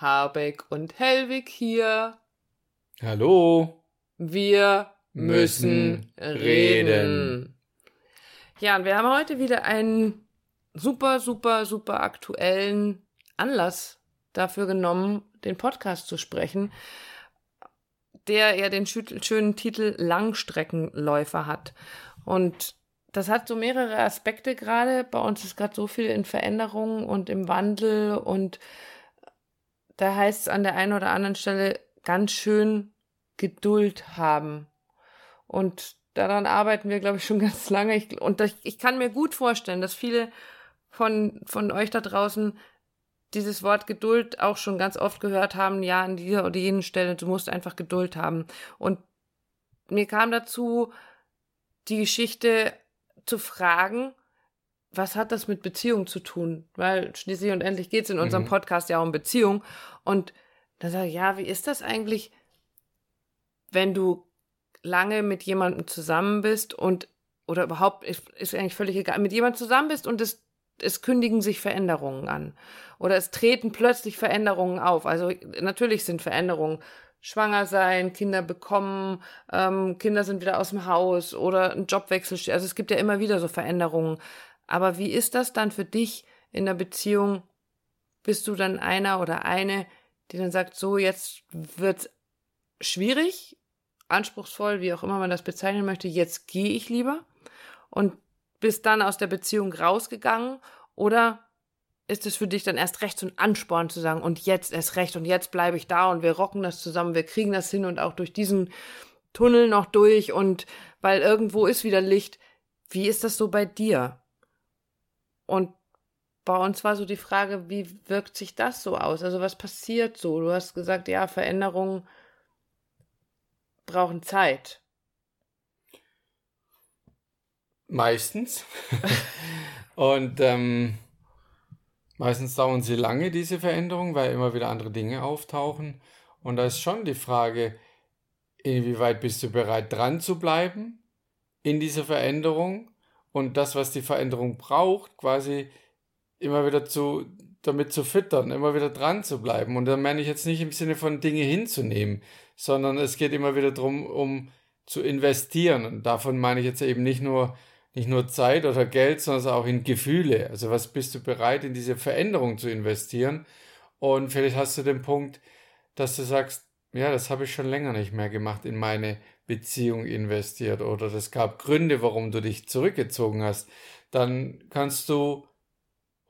Habeck und Helwig hier. Hallo. Wir müssen, müssen reden. reden. Ja, und wir haben heute wieder einen super, super, super aktuellen Anlass dafür genommen, den Podcast zu sprechen, der ja den schönen Titel Langstreckenläufer hat. Und das hat so mehrere Aspekte gerade. Bei uns ist gerade so viel in Veränderung und im Wandel und da heißt es an der einen oder anderen Stelle ganz schön Geduld haben. Und daran arbeiten wir, glaube ich, schon ganz lange. Ich, und ich, ich kann mir gut vorstellen, dass viele von, von euch da draußen dieses Wort Geduld auch schon ganz oft gehört haben, ja, an dieser oder jenen Stelle, du musst einfach Geduld haben. Und mir kam dazu die Geschichte zu fragen, was hat das mit Beziehung zu tun? Weil schließlich und endlich geht es in unserem mhm. Podcast ja um Beziehung. Und dann sage ich, ja, wie ist das eigentlich, wenn du lange mit jemandem zusammen bist und oder überhaupt ist, ist eigentlich völlig egal, mit jemandem zusammen bist und es, es kündigen sich Veränderungen an. Oder es treten plötzlich Veränderungen auf. Also natürlich sind Veränderungen schwanger sein, Kinder bekommen, ähm, Kinder sind wieder aus dem Haus oder ein Jobwechsel. Also es gibt ja immer wieder so Veränderungen. Aber wie ist das dann für dich in der Beziehung? Bist du dann einer oder eine, die dann sagt, so jetzt wird's schwierig, anspruchsvoll, wie auch immer man das bezeichnen möchte, jetzt gehe ich lieber und bist dann aus der Beziehung rausgegangen oder ist es für dich dann erst recht so ein Ansporn zu sagen, und jetzt erst recht, und jetzt bleibe ich da und wir rocken das zusammen, wir kriegen das hin und auch durch diesen Tunnel noch durch und weil irgendwo ist wieder Licht. Wie ist das so bei dir? Und bei uns war so die Frage, wie wirkt sich das so aus? Also was passiert so? Du hast gesagt, ja, Veränderungen brauchen Zeit. Meistens. und ähm, Meistens dauern sie lange, diese Veränderungen, weil immer wieder andere Dinge auftauchen. Und da ist schon die Frage, inwieweit bist du bereit, dran zu bleiben in dieser Veränderung und das, was die Veränderung braucht, quasi immer wieder zu, damit zu füttern, immer wieder dran zu bleiben. Und da meine ich jetzt nicht im Sinne von Dinge hinzunehmen, sondern es geht immer wieder darum, um zu investieren. Und davon meine ich jetzt eben nicht nur nicht nur Zeit oder Geld, sondern auch in Gefühle. Also was bist du bereit, in diese Veränderung zu investieren? Und vielleicht hast du den Punkt, dass du sagst, ja, das habe ich schon länger nicht mehr gemacht, in meine Beziehung investiert oder es gab Gründe, warum du dich zurückgezogen hast. Dann kannst du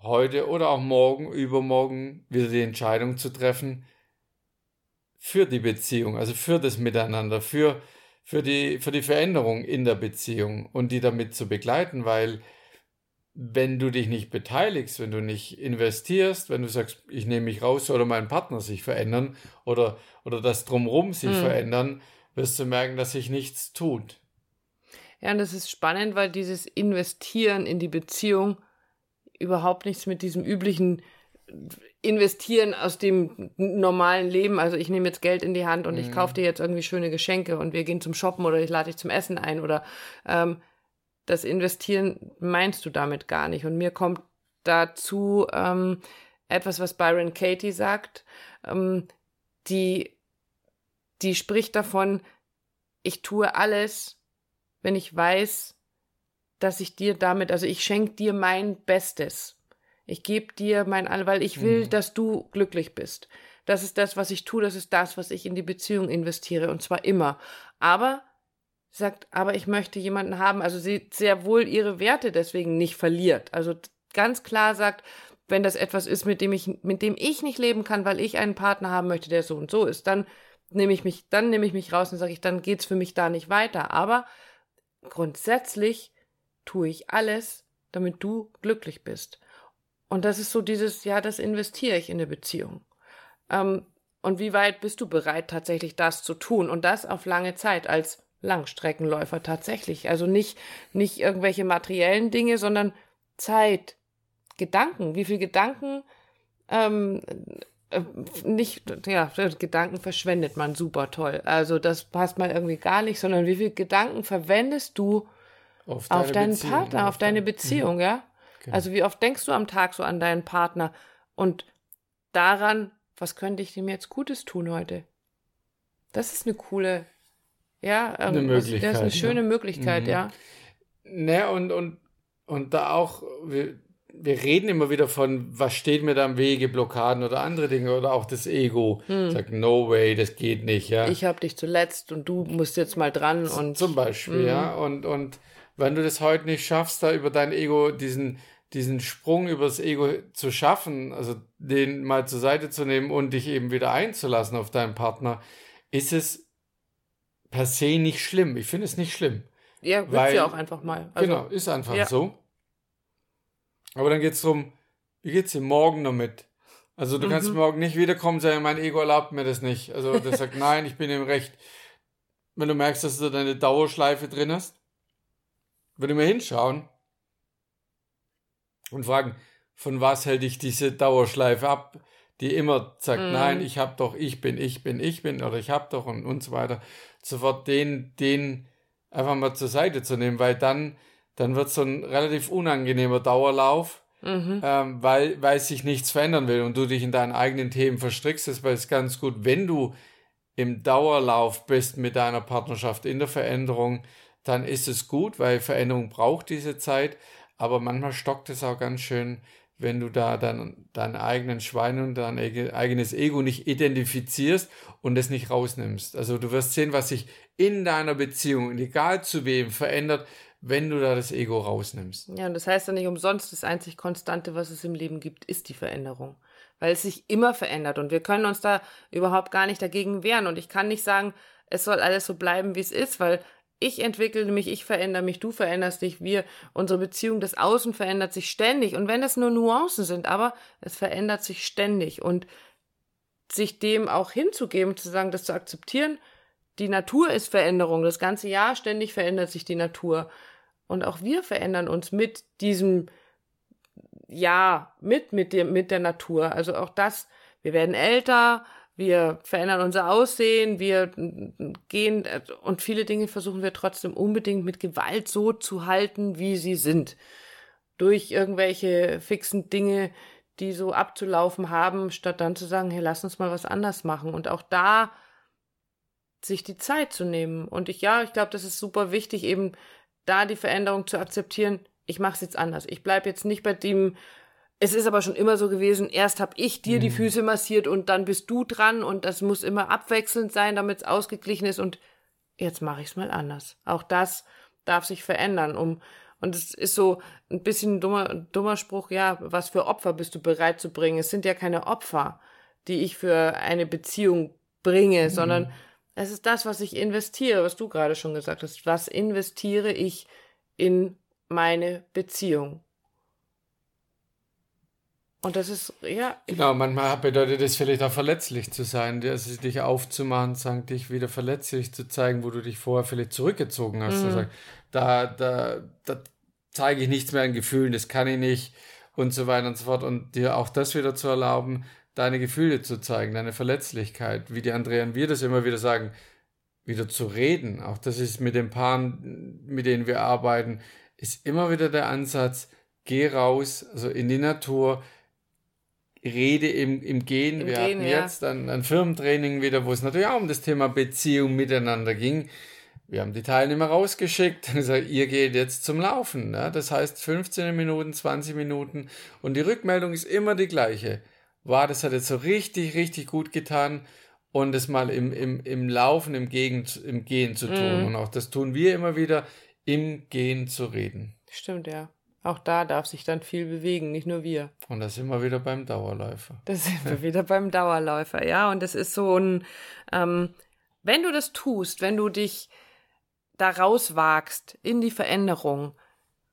heute oder auch morgen, übermorgen wieder die Entscheidung zu treffen für die Beziehung, also für das Miteinander, für für die, für die Veränderung in der Beziehung und die damit zu begleiten, weil wenn du dich nicht beteiligst, wenn du nicht investierst, wenn du sagst, ich nehme mich raus oder mein Partner sich verändern oder, oder das drumherum sich mhm. verändern, wirst du merken, dass sich nichts tut. Ja, und das ist spannend, weil dieses Investieren in die Beziehung überhaupt nichts mit diesem üblichen investieren aus dem normalen Leben. Also ich nehme jetzt Geld in die Hand und mhm. ich kaufe dir jetzt irgendwie schöne Geschenke und wir gehen zum Shoppen oder ich lade dich zum Essen ein oder ähm, das Investieren meinst du damit gar nicht. Und mir kommt dazu ähm, etwas, was Byron Katie sagt, ähm, die, die spricht davon, ich tue alles, wenn ich weiß, dass ich dir damit, also ich schenke dir mein Bestes. Ich gebe dir mein All, weil ich will, mhm. dass du glücklich bist. Das ist das, was ich tue, das ist das, was ich in die Beziehung investiere und zwar immer. Aber sagt, aber ich möchte jemanden haben, also sie sehr wohl ihre Werte deswegen nicht verliert. Also ganz klar sagt, wenn das etwas ist, mit dem ich, mit dem ich nicht leben kann, weil ich einen Partner haben möchte, der so und so ist, dann nehme ich mich, dann nehme ich mich raus und sage ich, dann geht's für mich da nicht weiter. Aber grundsätzlich tue ich alles, damit du glücklich bist. Und das ist so dieses, ja, das investiere ich in eine Beziehung. Ähm, und wie weit bist du bereit, tatsächlich das zu tun? Und das auf lange Zeit als Langstreckenläufer tatsächlich. Also nicht, nicht irgendwelche materiellen Dinge, sondern Zeit, Gedanken. Wie viel Gedanken, ähm, äh, nicht, ja, Gedanken verschwendet man super toll. Also das passt mal irgendwie gar nicht, sondern wie viel Gedanken verwendest du auf, auf deinen Beziehung, Partner, auf, auf deine Beziehung, mhm. ja? Genau. Also wie oft denkst du am Tag so an deinen Partner und daran, was könnte ich dem jetzt Gutes tun heute? Das ist eine coole, ja, eine Möglichkeit. Das ist eine schöne ja. Möglichkeit, mhm. ja. Ne, und, und, und da auch, wir, wir reden immer wieder von, was steht mir da im Wege, Blockaden oder andere Dinge oder auch das Ego. Hm. Sagt, no way, das geht nicht, ja. Ich habe dich zuletzt und du musst jetzt mal dran und. Zum Beispiel, mhm. ja. Und, und wenn du das heute nicht schaffst, da über dein Ego diesen, diesen Sprung übers Ego zu schaffen, also den mal zur Seite zu nehmen und dich eben wieder einzulassen auf deinen Partner, ist es per se nicht schlimm. Ich finde es nicht schlimm. Ja, wird ja auch einfach mal. Also, genau, ist einfach ja. so. Aber dann geht es darum, wie geht es dir morgen damit? Also du mhm. kannst morgen nicht wiederkommen sagen, mein Ego erlaubt mir das nicht. Also das sagt, nein, ich bin im Recht. Wenn du merkst, dass du deine Dauerschleife drin hast, würde mir hinschauen und fragen, von was hält dich diese Dauerschleife ab, die immer sagt, mhm. nein, ich hab doch, ich bin, ich bin, ich bin oder ich hab doch und, und so weiter. Sofort den, den einfach mal zur Seite zu nehmen, weil dann dann wird so ein relativ unangenehmer Dauerlauf, mhm. ähm, weil, weil sich nichts verändern will und du dich in deinen eigenen Themen verstrickst. Das ist ganz gut, wenn du im Dauerlauf bist mit deiner Partnerschaft in der Veränderung, dann ist es gut, weil Veränderung braucht diese Zeit. Aber manchmal stockt es auch ganz schön, wenn du da dann deinen eigenen Schwein und dein eigenes Ego nicht identifizierst und es nicht rausnimmst. Also du wirst sehen, was sich in deiner Beziehung, egal zu wem, verändert, wenn du da das Ego rausnimmst. Ja, und das heißt ja nicht umsonst, das einzig Konstante, was es im Leben gibt, ist die Veränderung. Weil es sich immer verändert und wir können uns da überhaupt gar nicht dagegen wehren. Und ich kann nicht sagen, es soll alles so bleiben, wie es ist, weil ich entwickle mich, ich verändere mich, du veränderst dich, wir, unsere Beziehung, das Außen verändert sich ständig. Und wenn das nur Nuancen sind, aber es verändert sich ständig und sich dem auch hinzugeben, zu sagen, das zu akzeptieren, die Natur ist Veränderung. Das ganze Jahr ständig verändert sich die Natur. Und auch wir verändern uns mit diesem, ja, mit, mit dem, mit der Natur. Also auch das, wir werden älter, wir verändern unser Aussehen, wir gehen und viele Dinge versuchen wir trotzdem unbedingt mit Gewalt so zu halten, wie sie sind. Durch irgendwelche fixen Dinge, die so abzulaufen haben, statt dann zu sagen, hey, lass uns mal was anders machen. Und auch da sich die Zeit zu nehmen. Und ich, ja, ich glaube, das ist super wichtig, eben da die Veränderung zu akzeptieren, ich mache es jetzt anders. Ich bleibe jetzt nicht bei dem, es ist aber schon immer so gewesen, erst habe ich dir mhm. die Füße massiert und dann bist du dran und das muss immer abwechselnd sein, damit es ausgeglichen ist und jetzt mache ich es mal anders. Auch das darf sich verändern, um und es ist so ein bisschen ein dummer, dummer Spruch, ja, was für Opfer bist du bereit zu bringen? Es sind ja keine Opfer, die ich für eine Beziehung bringe, mhm. sondern es ist das, was ich investiere, was du gerade schon gesagt hast. Was investiere ich in meine Beziehung? Und das ist, ja. Genau, manchmal bedeutet es vielleicht auch verletzlich zu sein, also dich aufzumachen, sagen, dich wieder verletzlich zu zeigen, wo du dich vorher vielleicht zurückgezogen hast. Mhm. Also, da, da, da zeige ich nichts mehr an Gefühlen, das kann ich nicht und so weiter und so fort. Und dir auch das wieder zu erlauben, deine Gefühle zu zeigen, deine Verletzlichkeit, wie die Andrea und wir das immer wieder sagen, wieder zu reden. Auch das ist mit den Paaren, mit denen wir arbeiten, ist immer wieder der Ansatz, geh raus, also in die Natur, rede im, im Gehen. Im wir Gehen, hatten ja. jetzt ein, ein Firmentraining wieder, wo es natürlich auch um das Thema Beziehung miteinander ging. Wir haben die Teilnehmer rausgeschickt und gesagt, ihr geht jetzt zum Laufen. Ne? Das heißt 15 Minuten, 20 Minuten und die Rückmeldung ist immer die gleiche wow, das hat jetzt so richtig, richtig gut getan und es mal im, im, im Laufen, im, Gegen, im Gehen zu tun. Mm. Und auch das tun wir immer wieder, im Gehen zu reden. Stimmt, ja. Auch da darf sich dann viel bewegen, nicht nur wir. Und da sind wir wieder beim Dauerläufer. Da sind wir wieder beim Dauerläufer, ja. Und das ist so ein, ähm, wenn du das tust, wenn du dich da rauswagst in die Veränderung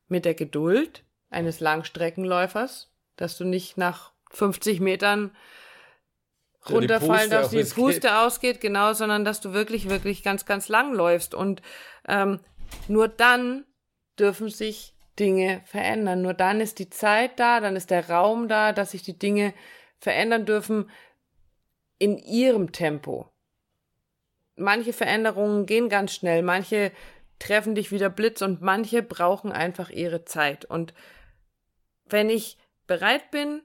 mit der Geduld eines Langstreckenläufers, dass du nicht nach 50 Metern runterfallen, dass die Puste ausgeht, genau, sondern dass du wirklich, wirklich ganz, ganz lang läufst. Und ähm, nur dann dürfen sich Dinge verändern. Nur dann ist die Zeit da, dann ist der Raum da, dass sich die Dinge verändern dürfen in ihrem Tempo. Manche Veränderungen gehen ganz schnell, manche treffen dich wieder Blitz und manche brauchen einfach ihre Zeit. Und wenn ich bereit bin,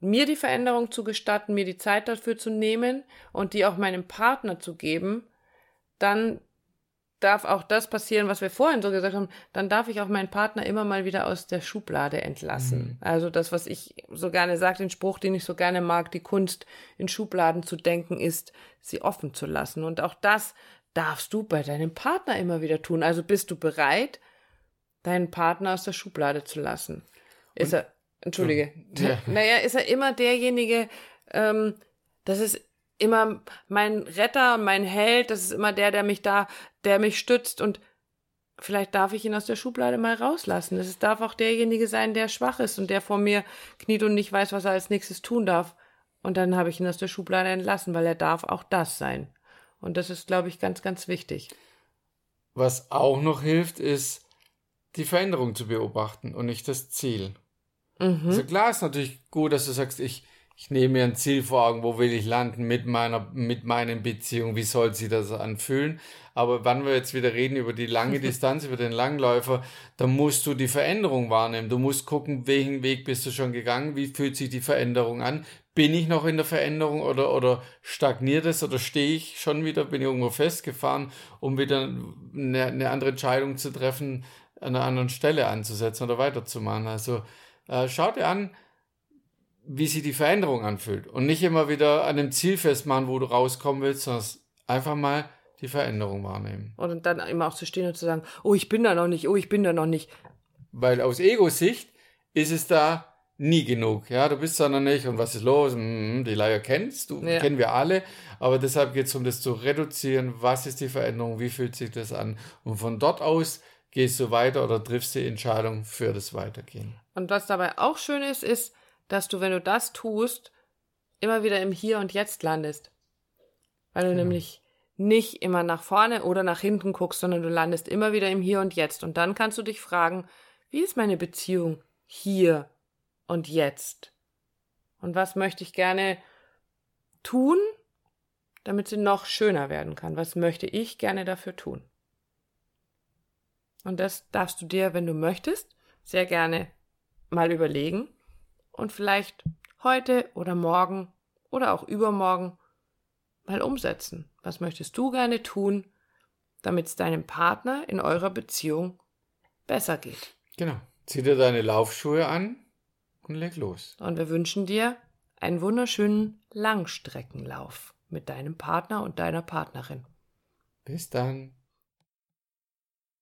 mir die Veränderung zu gestatten, mir die Zeit dafür zu nehmen und die auch meinem Partner zu geben, dann darf auch das passieren, was wir vorhin so gesagt haben, dann darf ich auch meinen Partner immer mal wieder aus der Schublade entlassen. Mhm. Also das, was ich so gerne sage, den Spruch, den ich so gerne mag, die Kunst in Schubladen zu denken, ist, sie offen zu lassen. Und auch das darfst du bei deinem Partner immer wieder tun. Also bist du bereit, deinen Partner aus der Schublade zu lassen? Ist Und, er, entschuldige, ja. naja, ist er immer derjenige, ähm, das ist immer mein Retter, mein Held, das ist immer der, der mich da, der mich stützt und vielleicht darf ich ihn aus der Schublade mal rauslassen. Es darf auch derjenige sein, der schwach ist und der vor mir kniet und nicht weiß, was er als nächstes tun darf. Und dann habe ich ihn aus der Schublade entlassen, weil er darf auch das sein. Und das ist, glaube ich, ganz, ganz wichtig. Was auch noch hilft, ist, die Veränderung zu beobachten und nicht das Ziel. Mhm. Also klar ist natürlich gut, dass du sagst, ich, ich nehme mir ein Ziel vor Augen, wo will ich landen mit meiner, mit meinen Beziehungen, wie soll sie das anfühlen. Aber wenn wir jetzt wieder reden über die lange Distanz, über den Langläufer, dann musst du die Veränderung wahrnehmen. Du musst gucken, welchen Weg bist du schon gegangen, wie fühlt sich die Veränderung an. Bin ich noch in der Veränderung oder, oder stagniert es oder stehe ich schon wieder, bin ich irgendwo festgefahren, um wieder eine, eine andere Entscheidung zu treffen, an einer anderen Stelle anzusetzen oder weiterzumachen. Also äh, schau dir an, wie sich die Veränderung anfühlt. Und nicht immer wieder an dem Ziel festmachen, wo du rauskommen willst, sondern einfach mal die Veränderung wahrnehmen. Und dann immer auch zu stehen und zu sagen, oh, ich bin da noch nicht, oh, ich bin da noch nicht. Weil aus Ego-Sicht ist es da nie genug. Ja, du bist da noch nicht und was ist los? Hm, die Leier kennst du, ja. kennen wir alle. Aber deshalb geht es um das zu reduzieren. Was ist die Veränderung? Wie fühlt sich das an? Und von dort aus gehst du weiter oder triffst die Entscheidung für das Weitergehen. Und was dabei auch schön ist, ist, dass du, wenn du das tust, immer wieder im Hier und Jetzt landest. Weil du genau. nämlich nicht immer nach vorne oder nach hinten guckst, sondern du landest immer wieder im Hier und Jetzt. Und dann kannst du dich fragen, wie ist meine Beziehung hier und jetzt? Und was möchte ich gerne tun, damit sie noch schöner werden kann? Was möchte ich gerne dafür tun? Und das darfst du dir, wenn du möchtest, sehr gerne mal überlegen und vielleicht heute oder morgen oder auch übermorgen mal umsetzen. Was möchtest du gerne tun, damit es deinem Partner in eurer Beziehung besser geht? Genau. Zieh dir deine Laufschuhe an und leg los. Und wir wünschen dir einen wunderschönen Langstreckenlauf mit deinem Partner und deiner Partnerin. Bis dann.